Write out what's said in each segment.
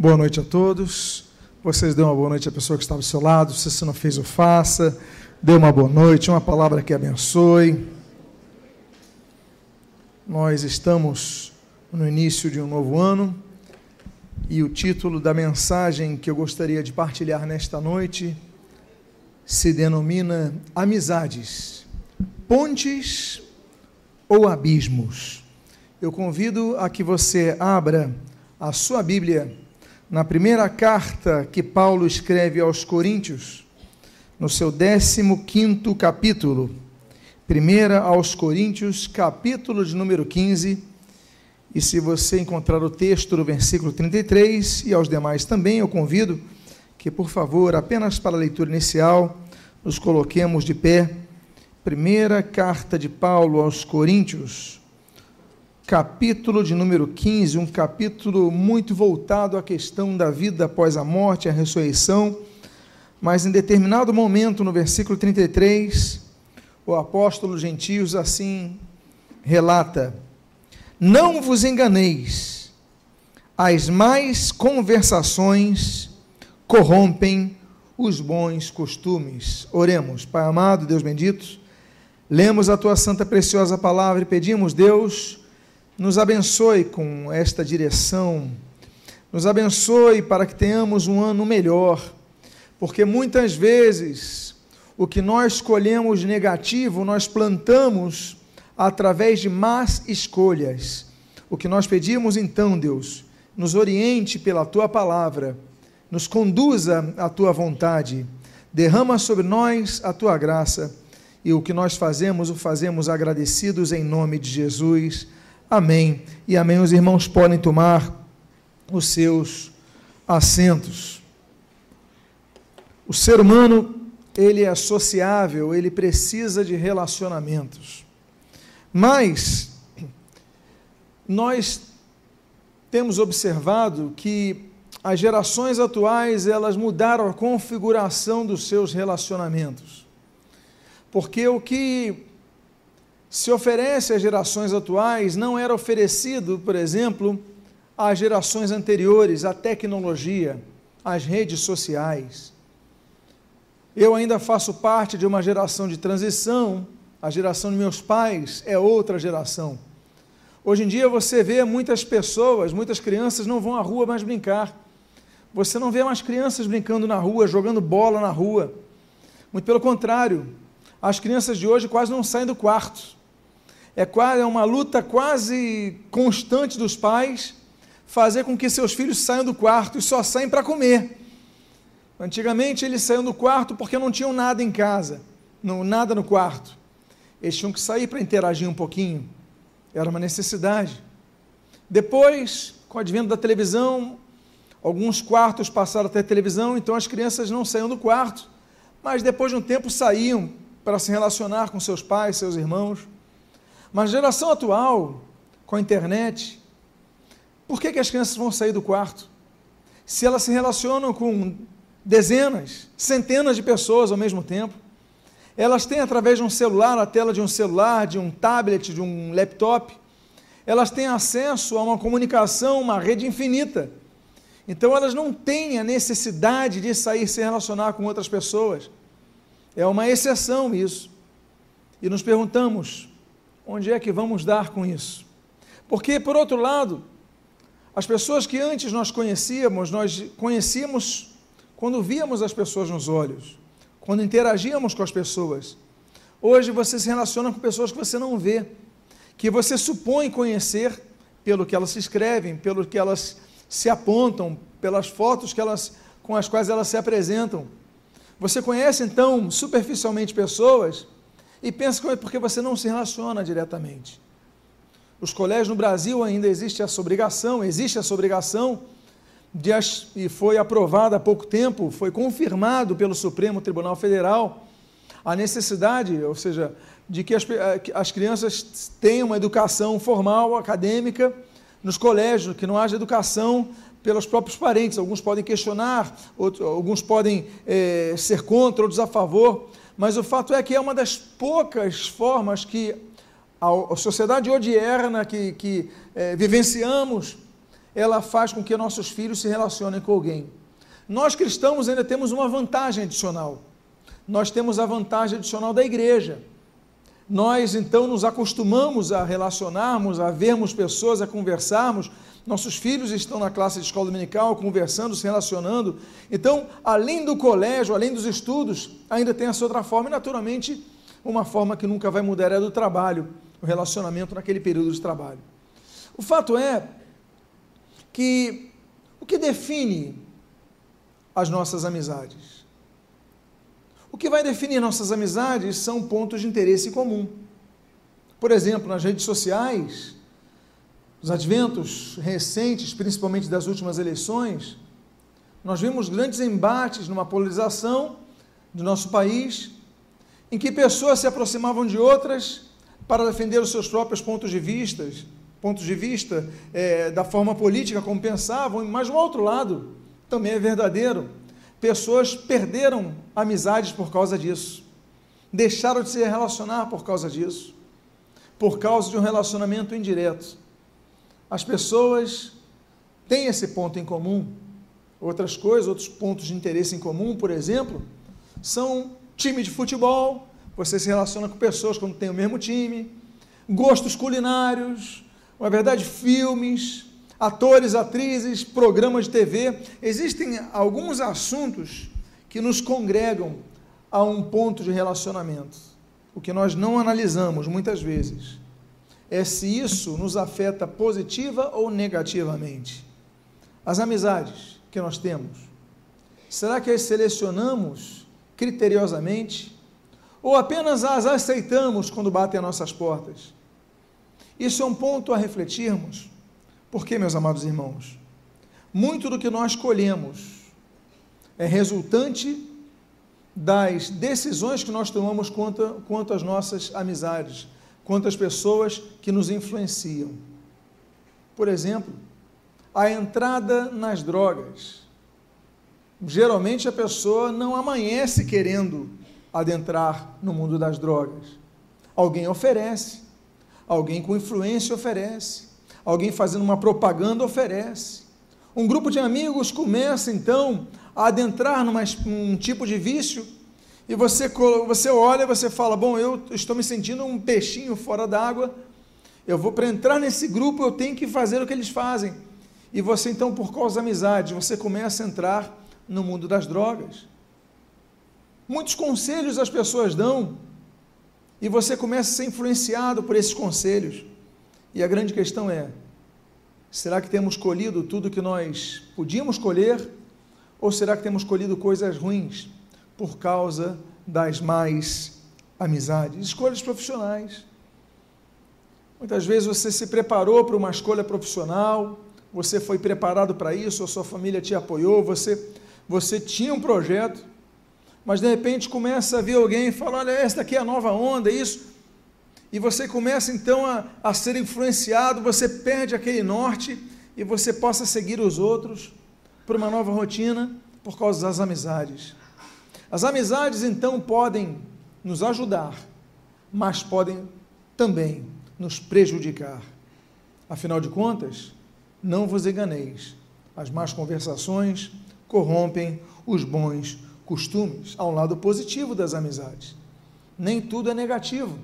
Boa noite a todos. Vocês dêem uma boa noite à pessoa que está do seu lado. Se você não fez, o faça. Dê uma boa noite, uma palavra que abençoe. Nós estamos no início de um novo ano e o título da mensagem que eu gostaria de partilhar nesta noite se denomina Amizades, Pontes ou Abismos. Eu convido a que você abra a sua Bíblia na primeira carta que Paulo escreve aos Coríntios, no seu 15 capítulo. Primeira aos Coríntios, capítulo de número 15. E se você encontrar o texto do versículo 33 e aos demais também, eu convido que, por favor, apenas para a leitura inicial, nos coloquemos de pé. Primeira carta de Paulo aos Coríntios, capítulo de número 15, um capítulo muito voltado à questão da vida após a morte, a ressurreição, mas em determinado momento, no versículo 33, o apóstolo Gentios assim relata: Não vos enganeis, as mais conversações corrompem os bons costumes. Oremos, Pai amado, Deus bendito, lemos a tua santa preciosa palavra e pedimos, Deus, nos abençoe com esta direção, nos abençoe para que tenhamos um ano melhor, porque muitas vezes o que nós escolhemos negativo, nós plantamos através de más escolhas. O que nós pedimos então, Deus, nos oriente pela tua palavra, nos conduza à tua vontade, derrama sobre nós a tua graça, e o que nós fazemos, o fazemos agradecidos em nome de Jesus. Amém. E amém. Os irmãos podem tomar os seus assentos. O ser humano, ele é sociável, ele precisa de relacionamentos. Mas nós temos observado que as gerações atuais, elas mudaram a configuração dos seus relacionamentos. Porque o que se oferece às gerações atuais não era oferecido, por exemplo, às gerações anteriores, à tecnologia, às redes sociais. Eu ainda faço parte de uma geração de transição, a geração de meus pais é outra geração. Hoje em dia você vê muitas pessoas, muitas crianças não vão à rua mais brincar. Você não vê mais crianças brincando na rua, jogando bola na rua. Muito pelo contrário, as crianças de hoje quase não saem do quarto é, quase, é uma luta quase constante dos pais fazer com que seus filhos saiam do quarto e só saem para comer. Antigamente eles saíam do quarto porque não tinham nada em casa, não, nada no quarto. Eles tinham que sair para interagir um pouquinho. Era uma necessidade. Depois, com o advento da televisão, alguns quartos passaram a ter televisão, então as crianças não saíam do quarto, mas depois de um tempo saíam para se relacionar com seus pais, seus irmãos. Mas geração atual, com a internet, por que, que as crianças vão sair do quarto? Se elas se relacionam com dezenas, centenas de pessoas ao mesmo tempo, elas têm através de um celular, a tela de um celular, de um tablet, de um laptop, elas têm acesso a uma comunicação, uma rede infinita. Então elas não têm a necessidade de sair se relacionar com outras pessoas. É uma exceção isso. E nos perguntamos, onde é que vamos dar com isso? Porque, por outro lado, as pessoas que antes nós conhecíamos, nós conhecíamos quando víamos as pessoas nos olhos, quando interagíamos com as pessoas. Hoje você se relaciona com pessoas que você não vê, que você supõe conhecer pelo que elas se escrevem, pelo que elas se apontam, pelas fotos que elas, com as quais elas se apresentam. Você conhece então superficialmente pessoas e pensa que é porque você não se relaciona diretamente. Os colégios no Brasil ainda existe essa obrigação, existe essa obrigação, de, e foi aprovada há pouco tempo, foi confirmado pelo Supremo Tribunal Federal a necessidade, ou seja, de que as, eh, as crianças tenham uma educação formal, acadêmica, nos colégios, que não haja educação pelos próprios parentes. Alguns podem questionar, outros, alguns podem é, ser contra, outros a favor, mas o fato é que é uma das poucas formas que a, sociedade odierna que, que é, vivenciamos, ela faz com que nossos filhos se relacionem com alguém. Nós cristãos ainda temos uma vantagem adicional. Nós temos a vantagem adicional da igreja. Nós então nos acostumamos a relacionarmos, a vermos pessoas, a conversarmos. Nossos filhos estão na classe de escola dominical, conversando, se relacionando. Então, além do colégio, além dos estudos, ainda tem essa outra forma, e naturalmente, uma forma que nunca vai mudar é do trabalho, o relacionamento naquele período de trabalho. O fato é que o que define as nossas amizades? O que vai definir nossas amizades são pontos de interesse comum. Por exemplo, nas redes sociais, os adventos recentes, principalmente das últimas eleições, nós vimos grandes embates numa polarização do nosso país, em que pessoas se aproximavam de outras para defender os seus próprios pontos de vista, pontos de vista é, da forma política como pensavam, mas o outro lado também é verdadeiro. Pessoas perderam amizades por causa disso, deixaram de se relacionar por causa disso, por causa de um relacionamento indireto. As pessoas têm esse ponto em comum. Outras coisas, outros pontos de interesse em comum, por exemplo, são time de futebol, você se relaciona com pessoas quando tem o mesmo time, gostos culinários, na verdade, filmes, atores, atrizes, programas de TV. Existem alguns assuntos que nos congregam a um ponto de relacionamento. O que nós não analisamos muitas vezes é se isso nos afeta positiva ou negativamente. As amizades que nós temos, será que as selecionamos criteriosamente ou apenas as aceitamos quando batem às nossas portas? Isso é um ponto a refletirmos. Porque, meus amados irmãos, muito do que nós colhemos é resultante das decisões que nós tomamos quanto, quanto às nossas amizades, quanto às pessoas que nos influenciam. Por exemplo, a entrada nas drogas. Geralmente a pessoa não amanhece querendo adentrar no mundo das drogas. Alguém oferece, Alguém com influência oferece. Alguém fazendo uma propaganda oferece. Um grupo de amigos começa então a adentrar num tipo de vício e você, você olha você fala: Bom, eu estou me sentindo um peixinho fora d'água, eu vou para entrar nesse grupo, eu tenho que fazer o que eles fazem. E você então, por causa da amizade, você começa a entrar no mundo das drogas. Muitos conselhos as pessoas dão e você começa a ser influenciado por esses conselhos. E a grande questão é: será que temos colhido tudo que nós podíamos colher? Ou será que temos colhido coisas ruins por causa das mais amizades? Escolhas profissionais. Muitas vezes você se preparou para uma escolha profissional, você foi preparado para isso, a sua família te apoiou, você, você tinha um projeto, mas de repente começa a ver alguém e fala: olha, esta aqui é a nova onda, isso. E você começa então a, a ser influenciado, você perde aquele norte e você possa seguir os outros por uma nova rotina por causa das amizades. As amizades então podem nos ajudar, mas podem também nos prejudicar. Afinal de contas, não vos enganeis, as más conversações corrompem os bons costumes, há um lado positivo das amizades. Nem tudo é negativo.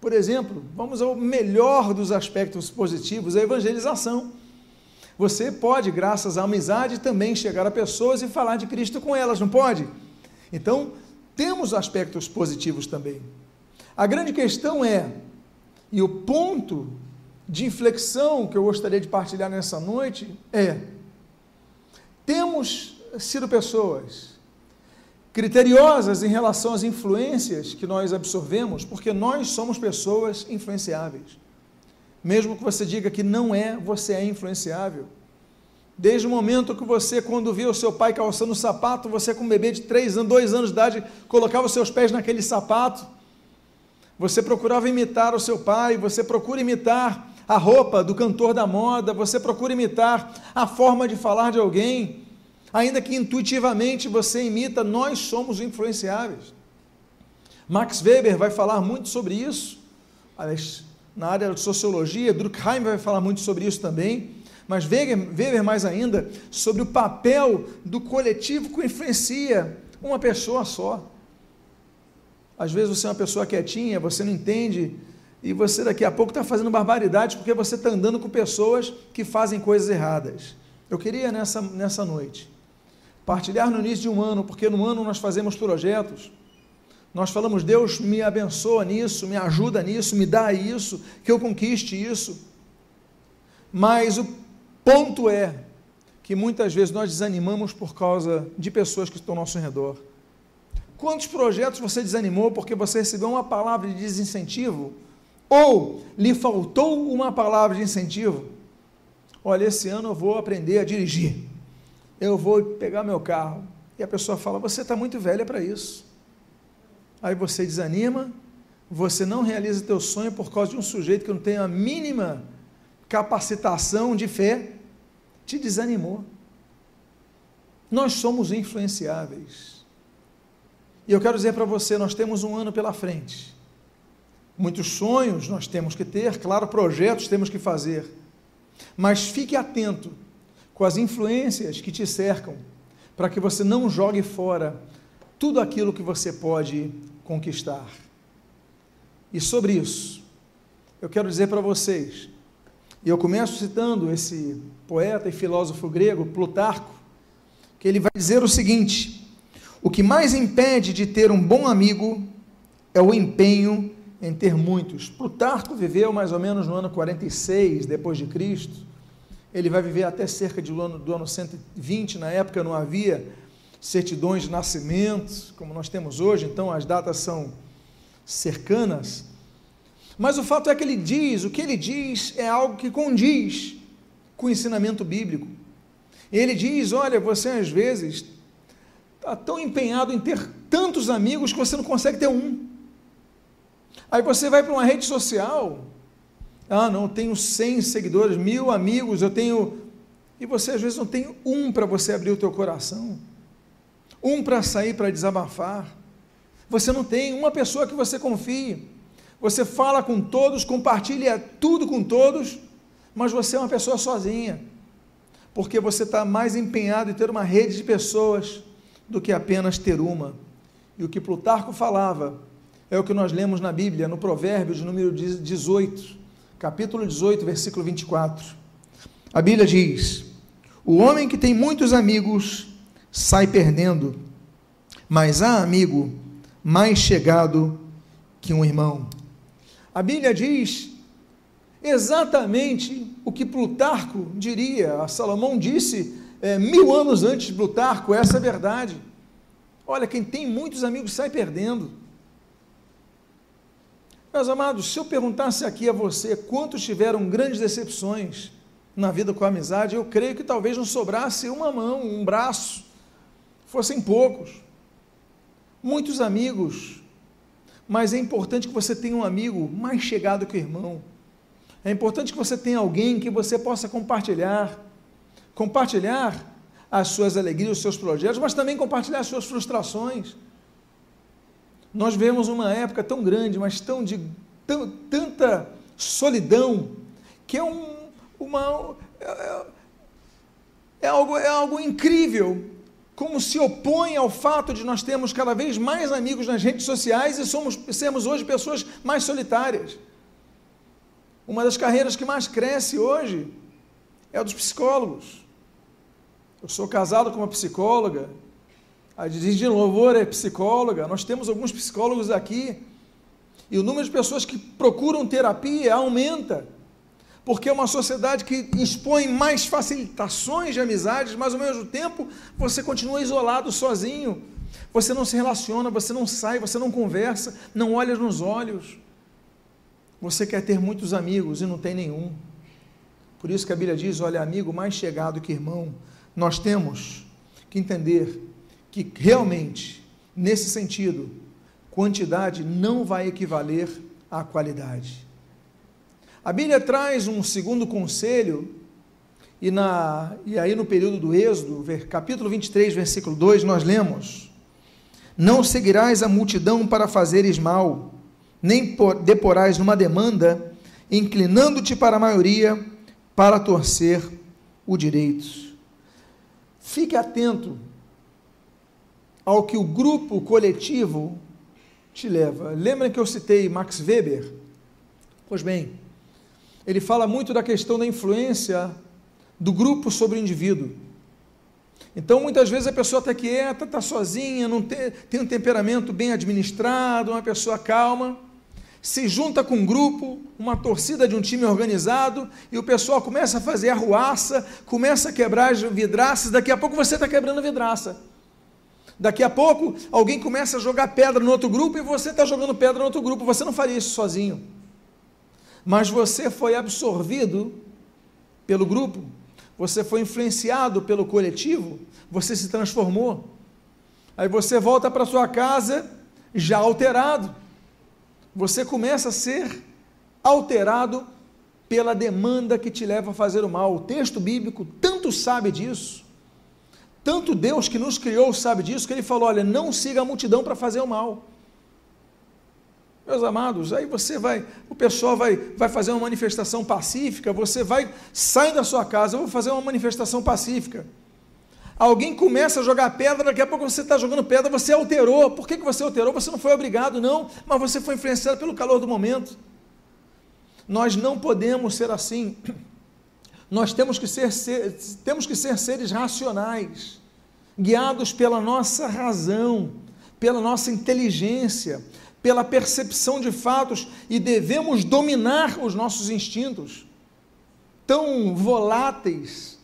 Por exemplo, vamos ao melhor dos aspectos positivos, a evangelização. Você pode, graças à amizade, também chegar a pessoas e falar de Cristo com elas, não pode? Então, temos aspectos positivos também. A grande questão é, e o ponto de inflexão que eu gostaria de partilhar nessa noite é: temos sido pessoas criteriosas em relação às influências que nós absorvemos, porque nós somos pessoas influenciáveis. Mesmo que você diga que não é, você é influenciável. Desde o momento que você, quando via o seu pai calçando o sapato, você com um bebê de três anos, dois anos de idade, colocava os seus pés naquele sapato. Você procurava imitar o seu pai, você procura imitar a roupa do cantor da moda, você procura imitar a forma de falar de alguém ainda que intuitivamente você imita, nós somos influenciáveis. Max Weber vai falar muito sobre isso, na área de sociologia, Durkheim vai falar muito sobre isso também. Mas Weber mais ainda sobre o papel do coletivo que influencia uma pessoa só. Às vezes você é uma pessoa quietinha, você não entende, e você daqui a pouco está fazendo barbaridade porque você está andando com pessoas que fazem coisas erradas. Eu queria nessa, nessa noite partilhar no início de um ano, porque no ano nós fazemos projetos nós falamos, Deus me abençoa nisso, me ajuda nisso, me dá isso, que eu conquiste isso. Mas o ponto é que muitas vezes nós desanimamos por causa de pessoas que estão ao nosso redor. Quantos projetos você desanimou porque você recebeu uma palavra de desincentivo? Ou lhe faltou uma palavra de incentivo? Olha, esse ano eu vou aprender a dirigir. Eu vou pegar meu carro. E a pessoa fala: Você está muito velha para isso aí você desanima, você não realiza teu sonho por causa de um sujeito que não tem a mínima capacitação de fé, te desanimou. Nós somos influenciáveis. E eu quero dizer para você, nós temos um ano pela frente. Muitos sonhos nós temos que ter, claro, projetos temos que fazer. Mas fique atento com as influências que te cercam, para que você não jogue fora tudo aquilo que você pode conquistar. E sobre isso, eu quero dizer para vocês, e eu começo citando esse poeta e filósofo grego, Plutarco, que ele vai dizer o seguinte: o que mais impede de ter um bom amigo é o empenho em ter muitos. Plutarco viveu mais ou menos no ano 46 depois de Cristo. Ele vai viver até cerca de ano, do ano 120, na época não havia certidões de nascimento, como nós temos hoje, então as datas são cercanas. Mas o fato é que ele diz, o que ele diz é algo que condiz com o ensinamento bíblico. Ele diz: olha, você às vezes está tão empenhado em ter tantos amigos que você não consegue ter um. Aí você vai para uma rede social, ah, não, eu tenho 100 seguidores, mil amigos, eu tenho. E você às vezes não tem um para você abrir o teu coração um para sair para desabafar. Você não tem uma pessoa que você confie. Você fala com todos, compartilha tudo com todos, mas você é uma pessoa sozinha, porque você está mais empenhado em ter uma rede de pessoas do que apenas ter uma. E o que Plutarco falava é o que nós lemos na Bíblia, no Provérbios, número 18, capítulo 18, versículo 24. A Bíblia diz: O homem que tem muitos amigos sai perdendo, mas há amigo mais chegado que um irmão. A Bíblia diz exatamente o que Plutarco diria, Salomão disse é, mil anos antes de Plutarco, essa é verdade. Olha, quem tem muitos amigos sai perdendo. Meus amados, se eu perguntasse aqui a você quantos tiveram grandes decepções na vida com a amizade, eu creio que talvez não sobrasse uma mão, um braço fossem poucos, muitos amigos, mas é importante que você tenha um amigo mais chegado que o irmão. É importante que você tenha alguém que você possa compartilhar, compartilhar as suas alegrias, os seus projetos, mas também compartilhar as suas frustrações. Nós vemos uma época tão grande, mas tão de tão, tanta solidão, que é um, uma é, é, algo, é algo incrível como se opõe ao fato de nós termos cada vez mais amigos nas redes sociais e somos, sermos hoje pessoas mais solitárias. Uma das carreiras que mais cresce hoje é a dos psicólogos. Eu sou casado com uma psicóloga, a de Louvor é psicóloga, nós temos alguns psicólogos aqui, e o número de pessoas que procuram terapia aumenta porque é uma sociedade que expõe mais facilitações de amizades, mas ao mesmo tempo você continua isolado, sozinho. Você não se relaciona, você não sai, você não conversa, não olha nos olhos. Você quer ter muitos amigos e não tem nenhum. Por isso que a Bíblia diz: olha, amigo mais chegado que irmão. Nós temos que entender que realmente, nesse sentido, quantidade não vai equivaler à qualidade. A Bíblia traz um segundo conselho, e, na, e aí no período do Êxodo, capítulo 23, versículo 2, nós lemos: Não seguirás a multidão para fazeres mal, nem deporás numa demanda, inclinando-te para a maioria, para torcer o direito. Fique atento ao que o grupo coletivo te leva. Lembra que eu citei Max Weber? Pois bem, ele fala muito da questão da influência do grupo sobre o indivíduo. Então, muitas vezes a pessoa está quieta, está sozinha, não tem, tem um temperamento bem administrado, uma pessoa calma, se junta com um grupo, uma torcida de um time organizado, e o pessoal começa a fazer arruaça, começa a quebrar as vidraças, daqui a pouco você está quebrando vidraça. Daqui a pouco alguém começa a jogar pedra no outro grupo e você está jogando pedra no outro grupo. Você não faria isso sozinho. Mas você foi absorvido pelo grupo, você foi influenciado pelo coletivo, você se transformou. Aí você volta para sua casa já alterado. Você começa a ser alterado pela demanda que te leva a fazer o mal. O texto bíblico tanto sabe disso. Tanto Deus que nos criou sabe disso, que ele falou: olha, não siga a multidão para fazer o mal. Meus amados, aí você vai, o pessoal vai, vai fazer uma manifestação pacífica, você vai, sai da sua casa, eu vou fazer uma manifestação pacífica. Alguém começa a jogar pedra, daqui a pouco você está jogando pedra, você alterou. Por que, que você alterou? Você não foi obrigado, não, mas você foi influenciado pelo calor do momento. Nós não podemos ser assim. Nós temos que ser, ser, temos que ser seres racionais, guiados pela nossa razão, pela nossa inteligência, pela percepção de fatos e devemos dominar os nossos instintos, tão voláteis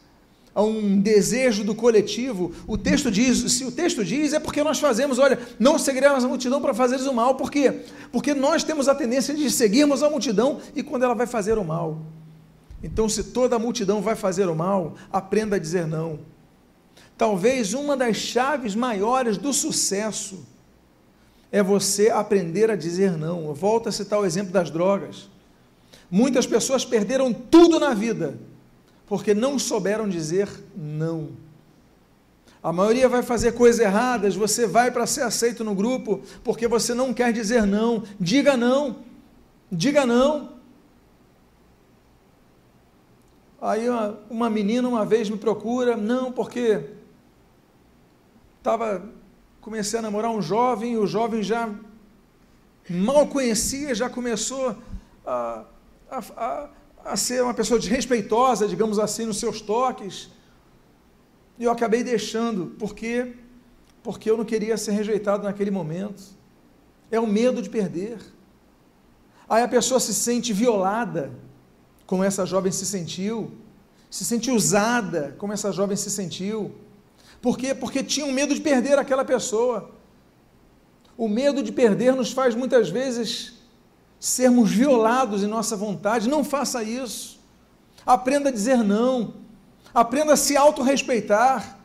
a um desejo do coletivo. O texto diz, se o texto diz, é porque nós fazemos, olha, não seguiremos a multidão para fazeres o mal. Por quê? Porque nós temos a tendência de seguirmos a multidão e quando ela vai fazer o mal. Então, se toda a multidão vai fazer o mal, aprenda a dizer não. Talvez uma das chaves maiores do sucesso é você aprender a dizer não. Eu volto a citar o exemplo das drogas. Muitas pessoas perderam tudo na vida porque não souberam dizer não. A maioria vai fazer coisas erradas, você vai para ser aceito no grupo porque você não quer dizer não. Diga não. Diga não. Aí uma, uma menina uma vez me procura, não, porque estava comecei a namorar um jovem, e o jovem já mal conhecia, já começou a, a, a, a ser uma pessoa desrespeitosa, digamos assim, nos seus toques. E eu acabei deixando, porque porque eu não queria ser rejeitado naquele momento. É o medo de perder. Aí a pessoa se sente violada como essa jovem se sentiu, se sente usada, como essa jovem se sentiu. Por quê? Porque tinha um medo de perder aquela pessoa. O medo de perder nos faz muitas vezes sermos violados em nossa vontade. Não faça isso. Aprenda a dizer não. Aprenda a se autorrespeitar.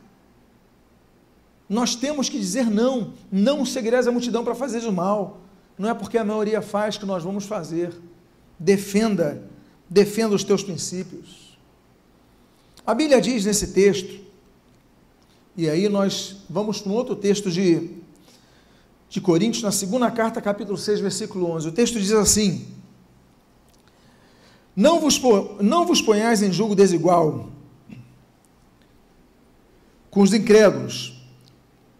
Nós temos que dizer não. Não seguireis a multidão para fazer o mal. Não é porque a maioria faz que nós vamos fazer. Defenda defenda os teus princípios. A Bíblia diz nesse texto, e aí nós vamos para um outro texto de, de Coríntios, na segunda carta, capítulo 6, versículo 11. O texto diz assim: Não vos, não vos ponhais em julgo desigual com os incrédulos,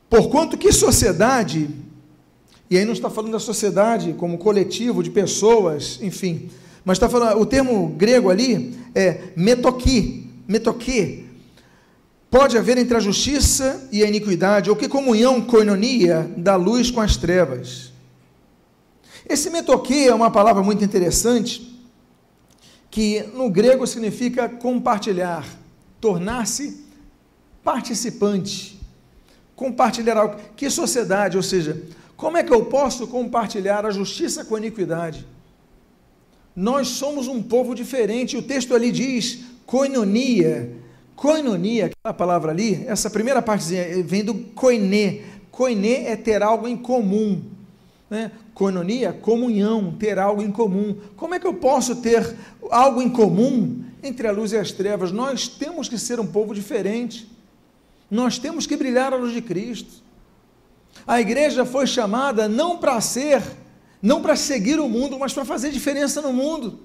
porquanto que sociedade, e aí não está falando da sociedade como coletivo de pessoas, enfim, mas está falando, o termo grego ali é metoqui, metoqui. Pode haver entre a justiça e a iniquidade, ou que comunhão, coinonia, da luz com as trevas. Esse metoqui é uma palavra muito interessante, que no grego significa compartilhar, tornar-se participante, compartilhar algo. Que sociedade, ou seja, como é que eu posso compartilhar a justiça com a iniquidade? Nós somos um povo diferente. O texto ali diz koinonia. Koinonia, aquela palavra ali, essa primeira partezinha vem do koiné. Koiné é ter algo em comum. Né? Koinonia, comunhão, ter algo em comum. Como é que eu posso ter algo em comum entre a luz e as trevas? Nós temos que ser um povo diferente. Nós temos que brilhar a luz de Cristo. A igreja foi chamada não para ser não para seguir o mundo, mas para fazer diferença no mundo.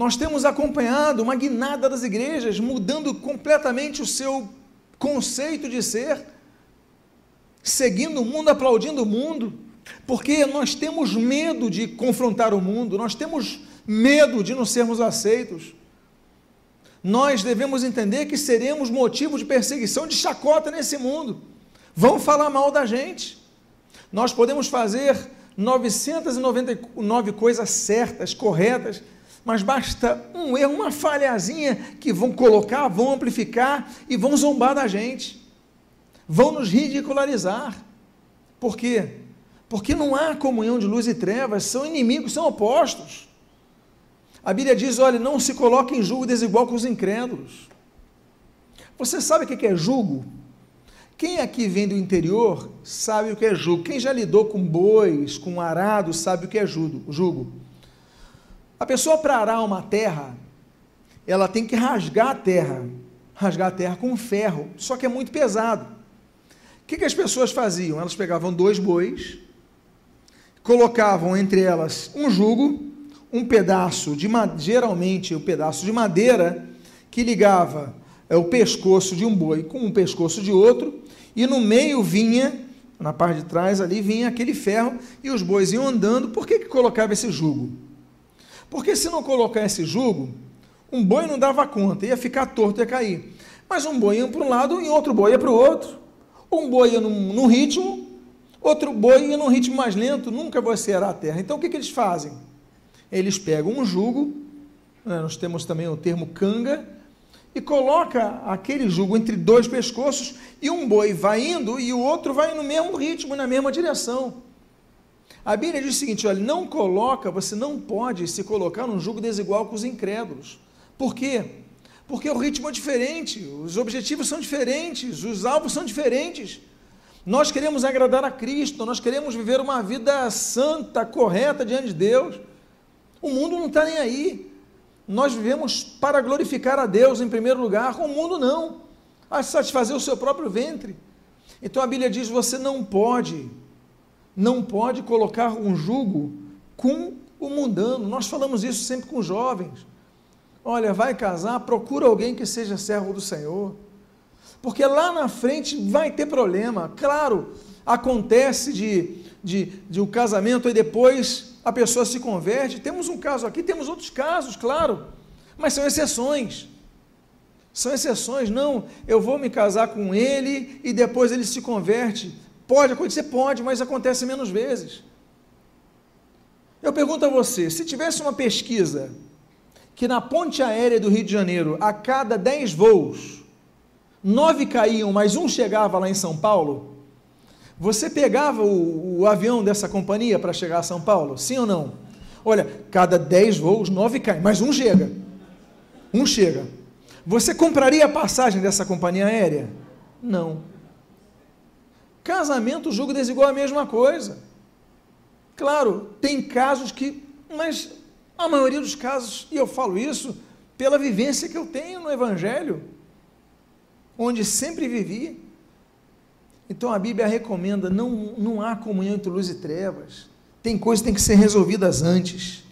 Nós temos acompanhado uma guinada das igrejas mudando completamente o seu conceito de ser, seguindo o mundo, aplaudindo o mundo, porque nós temos medo de confrontar o mundo, nós temos medo de não sermos aceitos. Nós devemos entender que seremos motivo de perseguição, de chacota nesse mundo. Vão falar mal da gente. Nós podemos fazer 999 coisas certas, corretas, mas basta um erro, uma falhazinha que vão colocar, vão amplificar e vão zombar da gente. Vão nos ridicularizar. Por quê? Porque não há comunhão de luz e trevas, são inimigos, são opostos. A Bíblia diz: olha, não se coloque em julgo desigual com os incrédulos. Você sabe o que é julgo? Quem aqui vem do interior sabe o que é jugo. Quem já lidou com bois, com arado, sabe o que é jugo. A pessoa para arar uma terra, ela tem que rasgar a terra, rasgar a terra com ferro, só que é muito pesado. O que, que as pessoas faziam? Elas pegavam dois bois, colocavam entre elas um jugo, um pedaço de geralmente um pedaço de madeira que ligava é, o pescoço de um boi com o pescoço de outro e no meio vinha, na parte de trás ali, vinha aquele ferro e os bois iam andando. Por que, que colocava esse jugo? Porque se não colocar esse jugo, um boi não dava conta, ia ficar torto, ia cair. Mas um boi ia para um lado e outro boi ia para o outro. Um boi ia num, num, ritmo, outro boi ia num ritmo mais lento, nunca vai ser a terra. Então o que, que eles fazem? Eles pegam um jugo, né, nós temos também o termo canga, e coloca aquele jugo entre dois pescoços e um boi vai indo e o outro vai no mesmo ritmo, na mesma direção. A Bíblia diz o seguinte: olha, não coloca, você não pode se colocar num jugo desigual com os incrédulos. Por quê? Porque o ritmo é diferente, os objetivos são diferentes, os alvos são diferentes. Nós queremos agradar a Cristo, nós queremos viver uma vida santa, correta diante de Deus. O mundo não está nem aí nós vivemos para glorificar a Deus em primeiro lugar, o mundo não, a satisfazer o seu próprio ventre. Então a Bíblia diz: você não pode, não pode colocar um jugo com o mundano. Nós falamos isso sempre com jovens. Olha, vai casar, procura alguém que seja servo do Senhor. Porque lá na frente vai ter problema. Claro, acontece de, de, de um casamento e depois a pessoa se converte. Temos um caso aqui, temos outros casos, claro, mas são exceções. São exceções, não, eu vou me casar com ele e depois ele se converte. Pode acontecer, pode, mas acontece menos vezes. Eu pergunto a você: se tivesse uma pesquisa que na ponte aérea do Rio de Janeiro, a cada 10 voos, nove caíam, mas um chegava lá em São Paulo, você pegava o, o avião dessa companhia para chegar a São Paulo? Sim ou não? Olha, cada 10 voos, 9 caem, mas um chega. Um chega. Você compraria a passagem dessa companhia aérea? Não. Casamento, julgo desigual é a mesma coisa. Claro, tem casos que, mas a maioria dos casos, e eu falo isso pela vivência que eu tenho no Evangelho, onde sempre vivi, então a Bíblia recomenda: não, não há comunhão entre luz e trevas. Tem coisas que têm que ser resolvidas antes.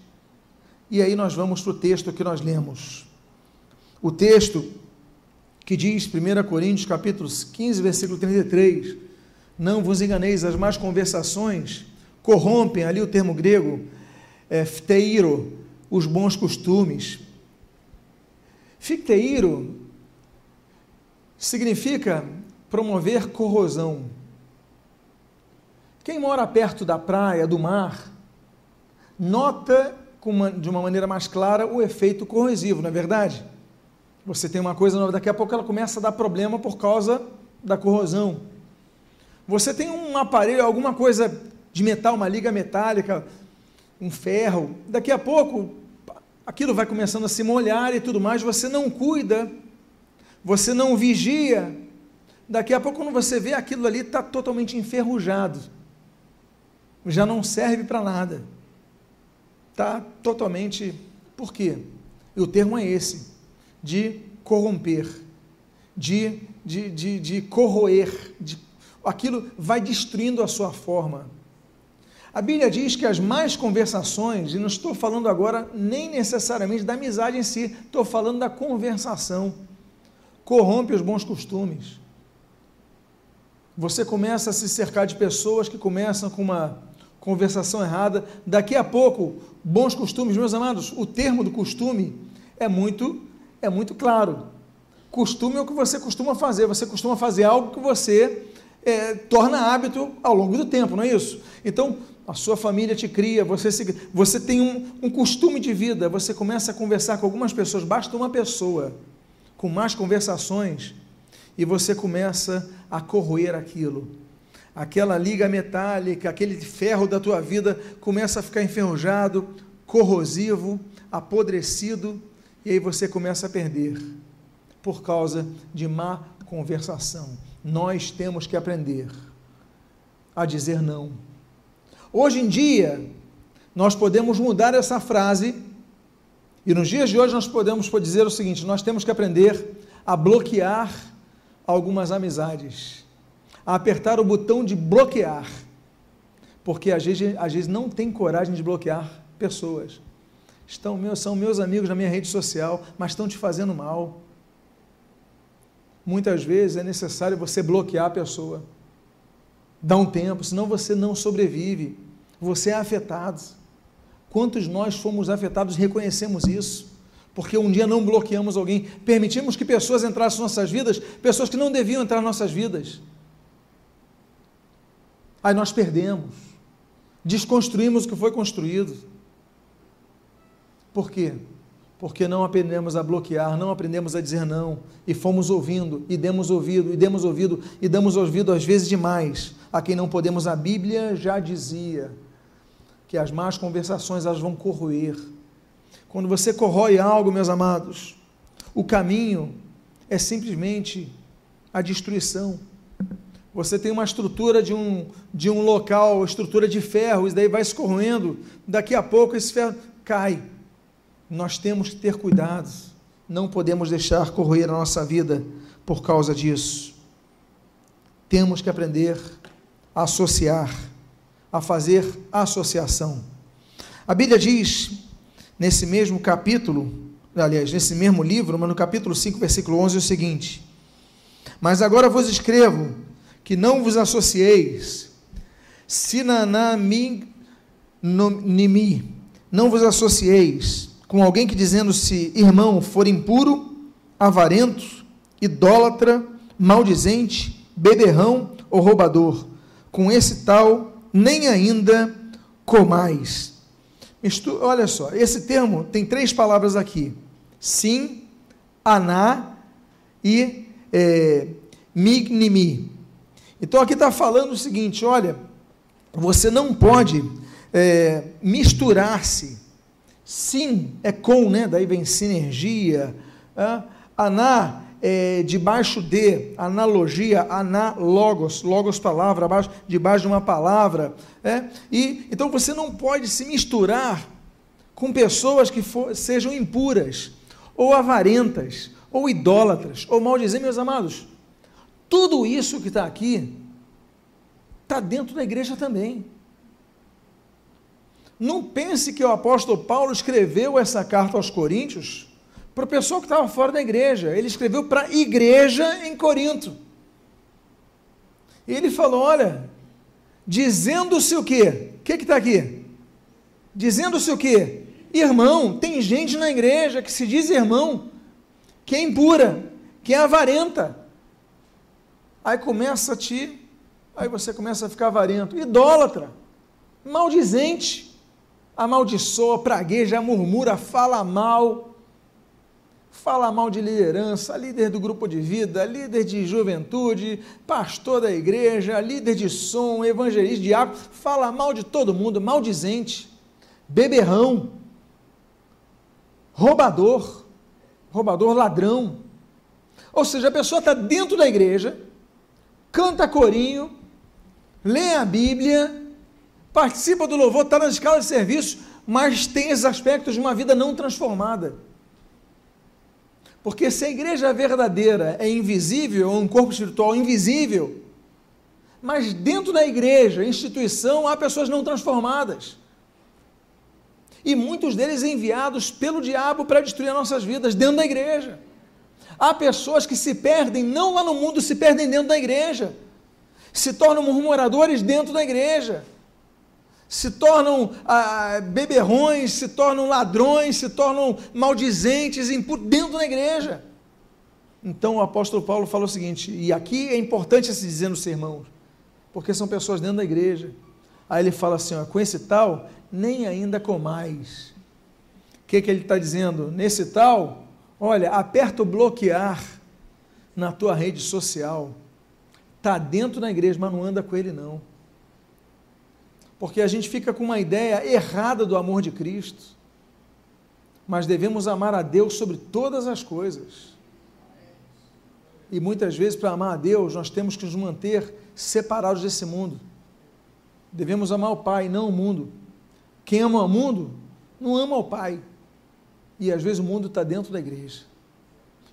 E aí nós vamos para o texto que nós lemos. O texto que diz, 1 Coríntios capítulo 15, versículo 33, não vos enganeis, as más conversações corrompem, ali o termo grego, é, fteiro, os bons costumes. Ficteiro significa promover corrosão. Quem mora perto da praia, do mar, nota uma, de uma maneira mais clara o efeito corrosivo, não é verdade? Você tem uma coisa nova, daqui a pouco ela começa a dar problema por causa da corrosão. Você tem um aparelho, alguma coisa de metal, uma liga metálica, um ferro, daqui a pouco aquilo vai começando a se molhar e tudo mais, você não cuida, você não vigia, Daqui a pouco, quando você vê aquilo ali, está totalmente enferrujado. Já não serve para nada. Está totalmente. Por quê? E o termo é esse: de corromper, de, de, de, de corroer. De, aquilo vai destruindo a sua forma. A Bíblia diz que as mais conversações, e não estou falando agora nem necessariamente da amizade em si, estou falando da conversação, corrompe os bons costumes. Você começa a se cercar de pessoas que começam com uma conversação errada. Daqui a pouco, bons costumes, meus amados, o termo do costume é muito é muito claro. Costume é o que você costuma fazer. Você costuma fazer algo que você é, torna hábito ao longo do tempo, não é isso? Então, a sua família te cria, você, se, você tem um, um costume de vida, você começa a conversar com algumas pessoas, basta uma pessoa com mais conversações e você começa a corroer aquilo. Aquela liga metálica, aquele ferro da tua vida começa a ficar enferrujado, corrosivo, apodrecido, e aí você começa a perder por causa de má conversação. Nós temos que aprender a dizer não. Hoje em dia, nós podemos mudar essa frase, e nos dias de hoje nós podemos dizer o seguinte: nós temos que aprender a bloquear algumas amizades, a apertar o botão de bloquear, porque às vezes, às vezes não tem coragem de bloquear pessoas. Estão são meus amigos na minha rede social, mas estão te fazendo mal. Muitas vezes é necessário você bloquear a pessoa. Dá um tempo, senão você não sobrevive. Você é afetado. Quantos nós fomos afetados e reconhecemos isso? porque um dia não bloqueamos alguém, permitimos que pessoas entrassem em nossas vidas, pessoas que não deviam entrar em nossas vidas. Aí nós perdemos, desconstruímos o que foi construído. Por quê? Porque não aprendemos a bloquear, não aprendemos a dizer não, e fomos ouvindo, e demos ouvido, e demos ouvido, e damos ouvido às vezes demais a quem não podemos. A Bíblia já dizia que as más conversações elas vão corroer quando você corrói algo, meus amados, o caminho é simplesmente a destruição. Você tem uma estrutura de um, de um local, estrutura de ferro, e daí vai se corroendo, daqui a pouco esse ferro cai. Nós temos que ter cuidado, não podemos deixar corroer a nossa vida por causa disso. Temos que aprender a associar, a fazer associação. A Bíblia diz nesse mesmo capítulo, aliás, nesse mesmo livro, mas no capítulo 5, versículo 11, é o seguinte: Mas agora vos escrevo que não vos associeis, sinanami, não vos associeis com alguém que dizendo-se irmão for impuro, avarento, idólatra, maldizente, beberrão ou roubador. Com esse tal, nem ainda comais olha só, esse termo tem três palavras aqui: sim, aná e é, mignimi. Então aqui está falando o seguinte: olha, você não pode é, misturar-se. Sim é com, né? Daí vem sinergia. É? Aná é, debaixo de, analogia, análogos, logos palavra, abaixo, debaixo de uma palavra. É? E, então você não pode se misturar com pessoas que for, sejam impuras, ou avarentas, ou idólatras, ou maldizem, meus amados. Tudo isso que está aqui está dentro da igreja também. Não pense que o apóstolo Paulo escreveu essa carta aos Coríntios para o pessoal que estava fora da igreja. Ele escreveu para a igreja em Corinto. E ele falou: olha, dizendo-se o quê? O que está aqui? Dizendo-se o quê? Irmão, tem gente na igreja que se diz irmão, que é impura, que é avarenta. Aí começa a te, aí você começa a ficar avarento, idólatra, maldizente, amaldiçoa, pragueja, murmura, fala mal, fala mal de liderança, líder do grupo de vida, líder de juventude, pastor da igreja, líder de som, evangelista, diabo, fala mal de todo mundo, maldizente, beberrão, roubador, roubador, ladrão. Ou seja, a pessoa está dentro da igreja, canta corinho, lê a Bíblia, participa do louvor, está na escala de serviço, mas tem esses aspectos de uma vida não transformada. Porque se a igreja verdadeira é invisível, é um corpo espiritual invisível, Mas dentro da igreja, instituição, há pessoas não transformadas. E muitos deles enviados pelo diabo para destruir nossas vidas dentro da igreja. Há pessoas que se perdem, não lá no mundo, se perdem dentro da igreja. Se tornam murmuradores dentro da igreja. Se tornam ah, beberrões, se tornam ladrões, se tornam maldizentes dentro da igreja. Então o apóstolo Paulo fala o seguinte, e aqui é importante se dizer no sermão, porque são pessoas dentro da igreja. Aí ele fala assim: ó, com esse tal, nem ainda comais. O que, que ele está dizendo? Nesse tal, olha, aperta o bloquear na tua rede social. Está dentro da igreja, mas não anda com ele, não. Porque a gente fica com uma ideia errada do amor de Cristo. Mas devemos amar a Deus sobre todas as coisas. E muitas vezes, para amar a Deus, nós temos que nos manter separados desse mundo. Devemos amar o Pai, não o mundo. Quem ama o mundo, não ama o Pai. E às vezes o mundo está dentro da igreja.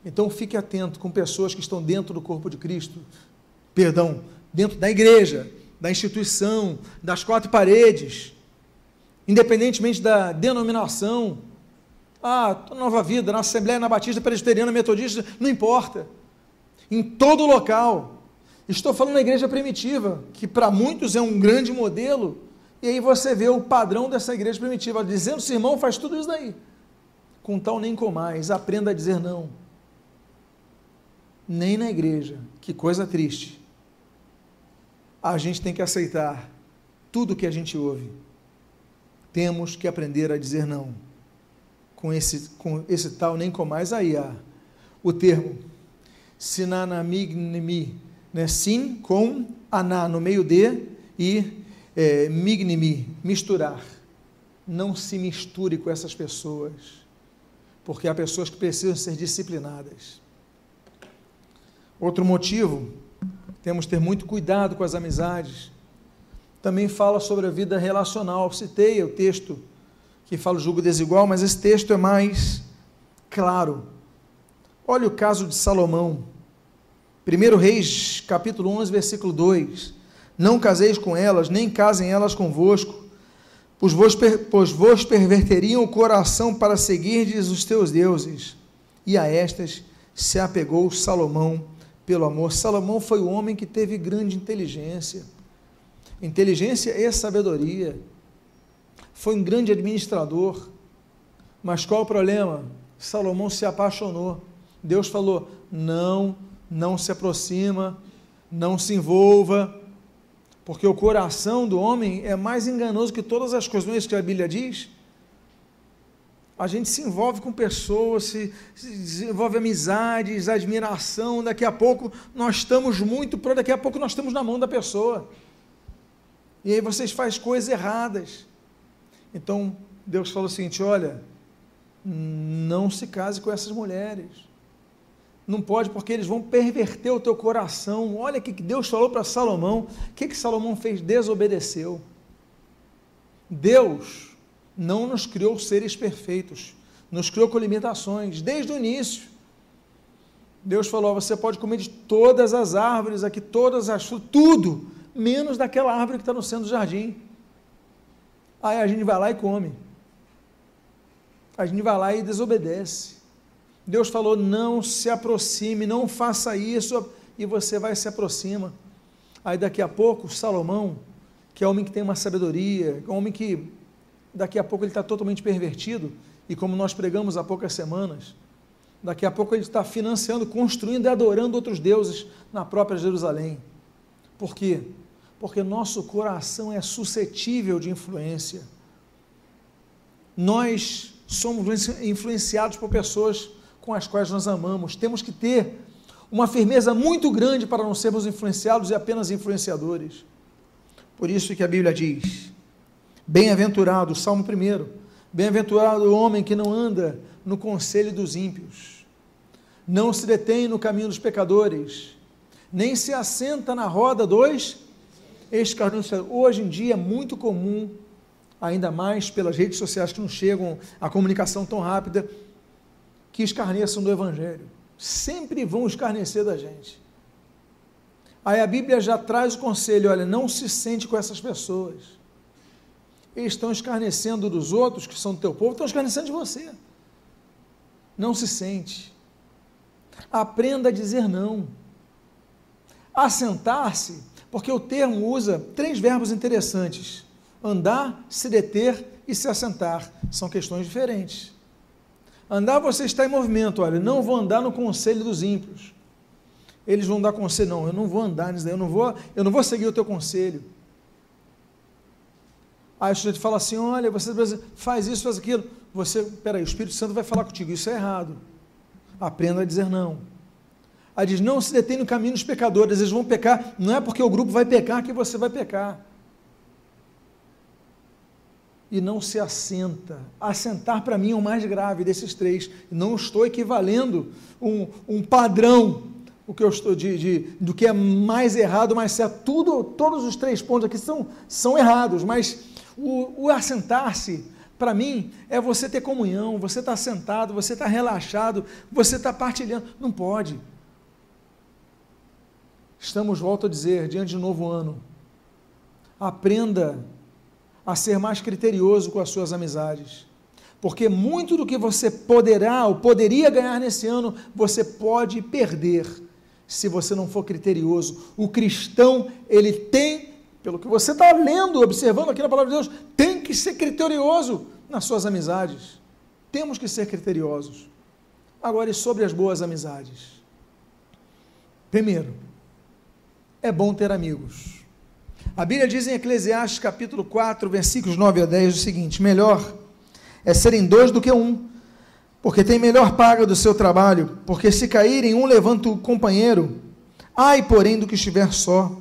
Então fique atento com pessoas que estão dentro do corpo de Cristo, perdão, dentro da igreja, da instituição, das quatro paredes, independentemente da denominação. Ah, nova vida, na Assembleia, na Batista, Presbiteriana, Metodista, não importa. Em todo local, Estou falando da igreja primitiva, que para muitos é um grande modelo, e aí você vê o padrão dessa igreja primitiva, dizendo, irmão, faz tudo isso daí. Com tal nem com mais, aprenda a dizer não. Nem na igreja, que coisa triste. A gente tem que aceitar tudo que a gente ouve. Temos que aprender a dizer não. Com esse, com esse tal nem com mais, aí há o termo sinanamignimi, né? Sim com aná no meio de e é, mignimi, misturar. Não se misture com essas pessoas, porque há pessoas que precisam ser disciplinadas. Outro motivo, temos que ter muito cuidado com as amizades. Também fala sobre a vida relacional. Citei o texto que fala o julgo desigual, mas esse texto é mais claro. Olha o caso de Salomão. 1 Reis, capítulo 11, versículo 2: Não caseis com elas, nem casem elas convosco, pois vos, pois vos perverteriam o coração para seguirdes os teus deuses. E a estas se apegou Salomão pelo amor. Salomão foi o homem que teve grande inteligência, inteligência e sabedoria. Foi um grande administrador. Mas qual o problema? Salomão se apaixonou. Deus falou: não não se aproxima, não se envolva, porque o coração do homem é mais enganoso que todas as coisas, não é isso que a Bíblia diz? A gente se envolve com pessoas, se, se desenvolve amizades, admiração, daqui a pouco nós estamos muito pro, daqui a pouco nós estamos na mão da pessoa. E aí vocês fazem coisas erradas. Então, Deus falou o seguinte: olha, não se case com essas mulheres. Não pode, porque eles vão perverter o teu coração. Olha o que Deus falou para Salomão. O que, que Salomão fez? Desobedeceu. Deus não nos criou seres perfeitos, nos criou com limitações, desde o início. Deus falou: você pode comer de todas as árvores aqui, todas as frutas, tudo, menos daquela árvore que está no centro do jardim. Aí a gente vai lá e come. A gente vai lá e desobedece. Deus falou: não se aproxime, não faça isso, e você vai se aproxima. Aí daqui a pouco, Salomão, que é homem que tem uma sabedoria, é homem que daqui a pouco ele está totalmente pervertido, e como nós pregamos há poucas semanas, daqui a pouco ele está financiando, construindo e adorando outros deuses na própria Jerusalém. Por quê? Porque nosso coração é suscetível de influência. Nós somos influenciados por pessoas com as quais nós amamos. Temos que ter uma firmeza muito grande para não sermos influenciados e apenas influenciadores. Por isso que a Bíblia diz: Bem-aventurado, Salmo 1, bem-aventurado o homem que não anda no conselho dos ímpios, não se detém no caminho dos pecadores, nem se assenta na roda dos escarnecedores. Hoje em dia é muito comum, ainda mais pelas redes sociais que não chegam a comunicação tão rápida, que escarneçam do Evangelho. Sempre vão escarnecer da gente. Aí a Bíblia já traz o conselho: olha, não se sente com essas pessoas. Eles estão escarnecendo dos outros que são do teu povo, estão escarnecendo de você. Não se sente. Aprenda a dizer não. Assentar-se, porque o termo usa três verbos interessantes: andar, se deter e se assentar. São questões diferentes. Andar, você está em movimento, olha, não vou andar no conselho dos ímpios. Eles vão dar conselho, não, eu não vou andar nisso daí, eu não vou, eu não vou seguir o teu conselho. Aí o sujeito fala assim: olha, você faz isso, faz aquilo. Você, peraí, o Espírito Santo vai falar contigo, isso é errado. Aprenda a dizer não. Aí diz: não se detém no caminho dos pecadores, eles vão pecar. Não é porque o grupo vai pecar que você vai pecar. E não se assenta. Assentar para mim é o mais grave desses três. Não estou equivalendo um, um padrão o que eu estou de, de, do que é mais errado, mais certo. Tudo, todos os três pontos aqui são, são errados, mas o, o assentar-se, para mim, é você ter comunhão, você está sentado, você está relaxado, você está partilhando. Não pode. Estamos, volto a dizer, diante de um novo ano. Aprenda a ser mais criterioso com as suas amizades. Porque muito do que você poderá ou poderia ganhar nesse ano, você pode perder se você não for criterioso. O cristão, ele tem, pelo que você está lendo, observando aqui na palavra de Deus, tem que ser criterioso nas suas amizades. Temos que ser criteriosos. Agora, e sobre as boas amizades? Primeiro, é bom ter amigos. A Bíblia diz em Eclesiastes capítulo 4, versículos 9 a 10 o seguinte: melhor é serem dois do que um porque tem melhor paga do seu trabalho, porque se caírem um levanta o companheiro, ai, porém, do que estiver só,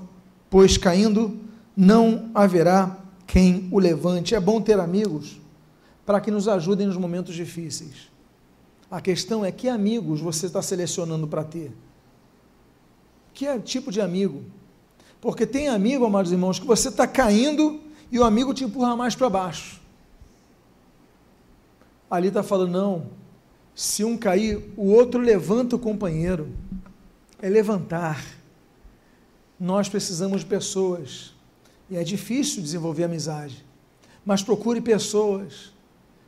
pois caindo não haverá quem o levante. É bom ter amigos para que nos ajudem nos momentos difíceis. A questão é que amigos você está selecionando para ter. Que é tipo de amigo? Porque tem amigo, amados irmãos, que você está caindo e o amigo te empurra mais para baixo. Ali está falando, não, se um cair, o outro levanta o companheiro. É levantar. Nós precisamos de pessoas. E é difícil desenvolver amizade. Mas procure pessoas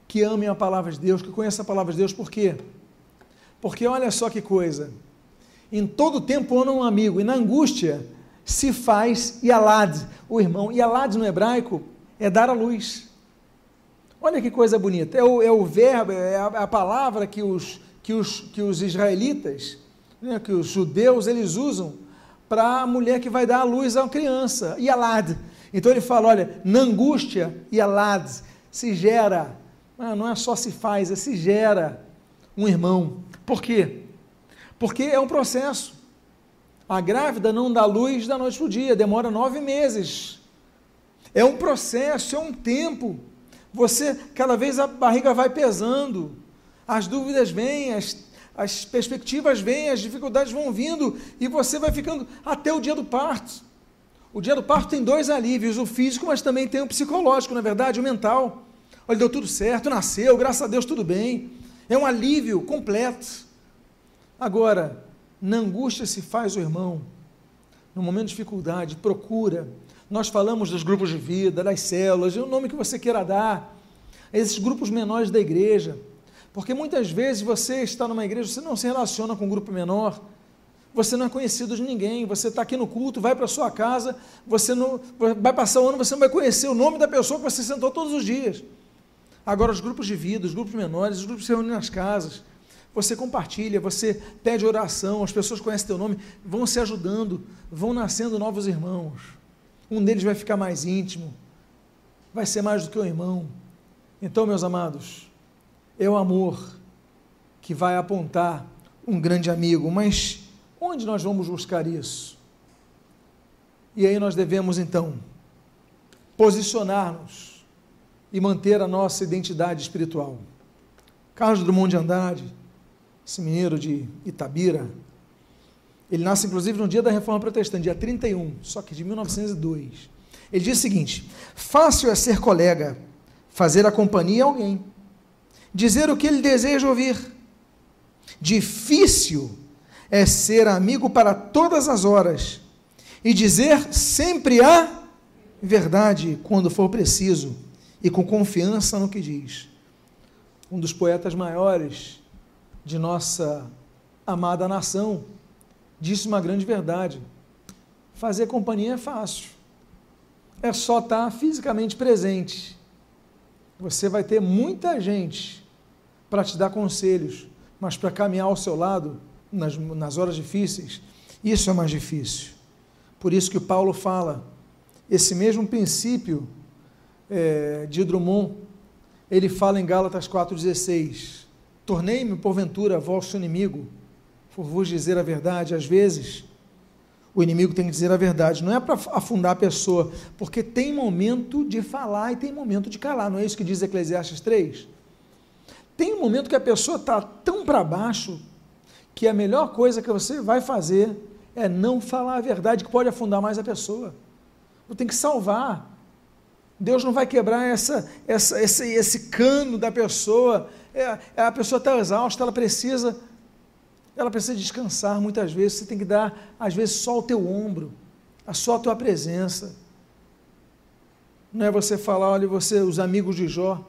que amem a palavra de Deus, que conheçam a palavra de Deus. Por quê? Porque olha só que coisa. Em todo tempo anda um amigo, e na angústia se faz Yalad, o irmão. Yalad no hebraico é dar a luz. Olha que coisa bonita. É o, é o verbo, é a, a, palavra que os, que os, que os israelitas, né, que os judeus, eles usam para a mulher que vai dar a luz uma criança, Yalad. Então ele fala: olha, na angústia, Yalad, se gera, ah, não é só se faz, é se gera um irmão. Por quê? Porque é um processo. A grávida não dá luz da noite para o dia, demora nove meses. É um processo, é um tempo você, cada vez a barriga vai pesando, as dúvidas vêm, as, as perspectivas vêm, as dificuldades vão vindo, e você vai ficando até o dia do parto. O dia do parto tem dois alívios, o físico, mas também tem o psicológico, na é verdade, o mental. Olha, deu tudo certo, nasceu, graças a Deus tudo bem. É um alívio completo. Agora, na angústia se faz o irmão. No momento de dificuldade, procura nós falamos dos grupos de vida, das células, o nome que você queira dar, esses grupos menores da igreja. Porque muitas vezes você está numa igreja, você não se relaciona com um grupo menor, você não é conhecido de ninguém, você está aqui no culto, vai para sua casa, você não vai passar o ano, você não vai conhecer o nome da pessoa que você sentou todos os dias. Agora, os grupos de vida, os grupos menores, os grupos que se reúnem nas casas, você compartilha, você pede oração, as pessoas conhecem teu nome, vão se ajudando, vão nascendo novos irmãos. Um deles vai ficar mais íntimo, vai ser mais do que o irmão. Então, meus amados, é o amor que vai apontar um grande amigo, mas onde nós vamos buscar isso? E aí nós devemos então posicionar-nos e manter a nossa identidade espiritual. Carlos Drummond de Andrade, esse mineiro de Itabira, ele nasce, inclusive, no dia da Reforma Protestante, dia 31, só que de 1902. Ele diz o seguinte: Fácil é ser colega, fazer a companhia a alguém, dizer o que ele deseja ouvir. Difícil é ser amigo para todas as horas e dizer sempre a verdade quando for preciso e com confiança no que diz. Um dos poetas maiores de nossa amada nação disse uma grande verdade: fazer companhia é fácil, é só estar fisicamente presente. Você vai ter muita gente para te dar conselhos, mas para caminhar ao seu lado nas, nas horas difíceis, isso é mais difícil. Por isso que Paulo fala, esse mesmo princípio é, de Drummond, ele fala em Gálatas 4,16: Tornei-me, porventura, vosso inimigo, por vos dizer a verdade. Às vezes, o inimigo tem que dizer a verdade, não é para afundar a pessoa, porque tem momento de falar e tem momento de calar, não é isso que diz Eclesiastes 3? Tem um momento que a pessoa está tão para baixo que a melhor coisa que você vai fazer é não falar a verdade, que pode afundar mais a pessoa. Tem que salvar. Deus não vai quebrar essa, essa, esse, esse cano da pessoa. É, é a pessoa está exausta, ela precisa, ela precisa descansar muitas vezes. Você tem que dar, às vezes, só o teu ombro, só a tua presença. Não é você falar, olha, você, os amigos de Jó,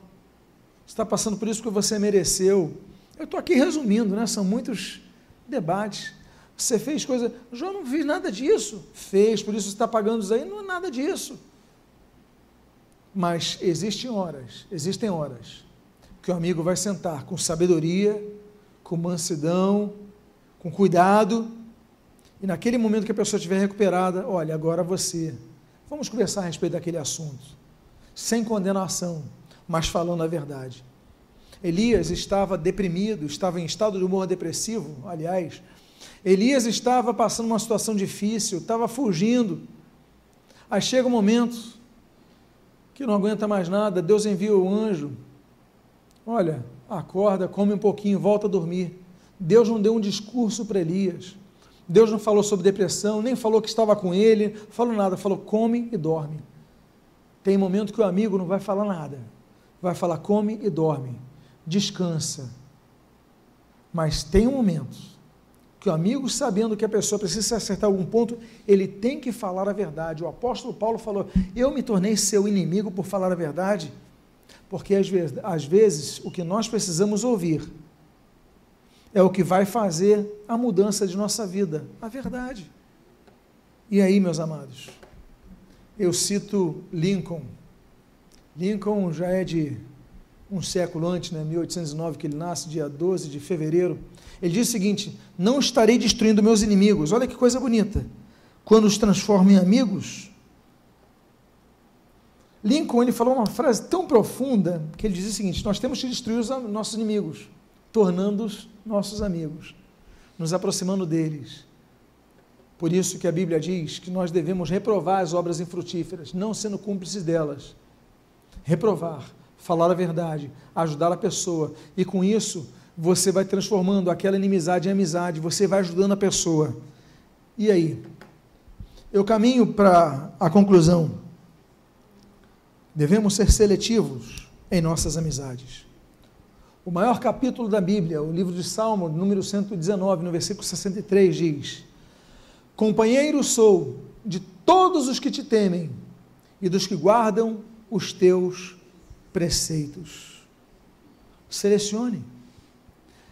está passando por isso que você mereceu. Eu estou aqui resumindo, né? São muitos debates. Você fez coisa. João não fez nada disso. Fez, por isso você está pagando isso aí. Não é nada disso. Mas existem horas, existem horas que o amigo vai sentar com sabedoria, com mansidão, com cuidado, e naquele momento que a pessoa estiver recuperada, olha, agora você, vamos conversar a respeito daquele assunto, sem condenação, mas falando a verdade. Elias estava deprimido, estava em estado de humor depressivo, aliás. Elias estava passando uma situação difícil, estava fugindo. Aí chega um momento que não aguenta mais nada, Deus envia o anjo. Olha, acorda, come um pouquinho, volta a dormir. Deus não deu um discurso para Elias. Deus não falou sobre depressão, nem falou que estava com ele, falou nada, falou come e dorme. Tem momento que o amigo não vai falar nada vai falar: come e dorme, descansa. Mas tem um momento que o amigo, sabendo que a pessoa precisa acertar algum ponto, ele tem que falar a verdade. O apóstolo Paulo falou: Eu me tornei seu inimigo por falar a verdade, porque às vezes, às vezes o que nós precisamos ouvir é o que vai fazer a mudança de nossa vida, a verdade. E aí, meus amados, eu cito Lincoln Lincoln já é de um século antes, né, 1809, que ele nasce, dia 12 de fevereiro. Ele diz o seguinte: Não estarei destruindo meus inimigos. Olha que coisa bonita. Quando os transformo em amigos. Lincoln ele falou uma frase tão profunda que ele diz o seguinte: Nós temos que destruir os nossos inimigos, tornando-os nossos amigos, nos aproximando deles. Por isso que a Bíblia diz que nós devemos reprovar as obras infrutíferas, não sendo cúmplices delas reprovar, falar a verdade, ajudar a pessoa. E com isso, você vai transformando aquela inimizade em amizade, você vai ajudando a pessoa. E aí? Eu caminho para a conclusão. Devemos ser seletivos em nossas amizades. O maior capítulo da Bíblia, o livro de Salmo, número 119, no versículo 63, diz: Companheiro sou de todos os que te temem e dos que guardam os teus preceitos. Selecione.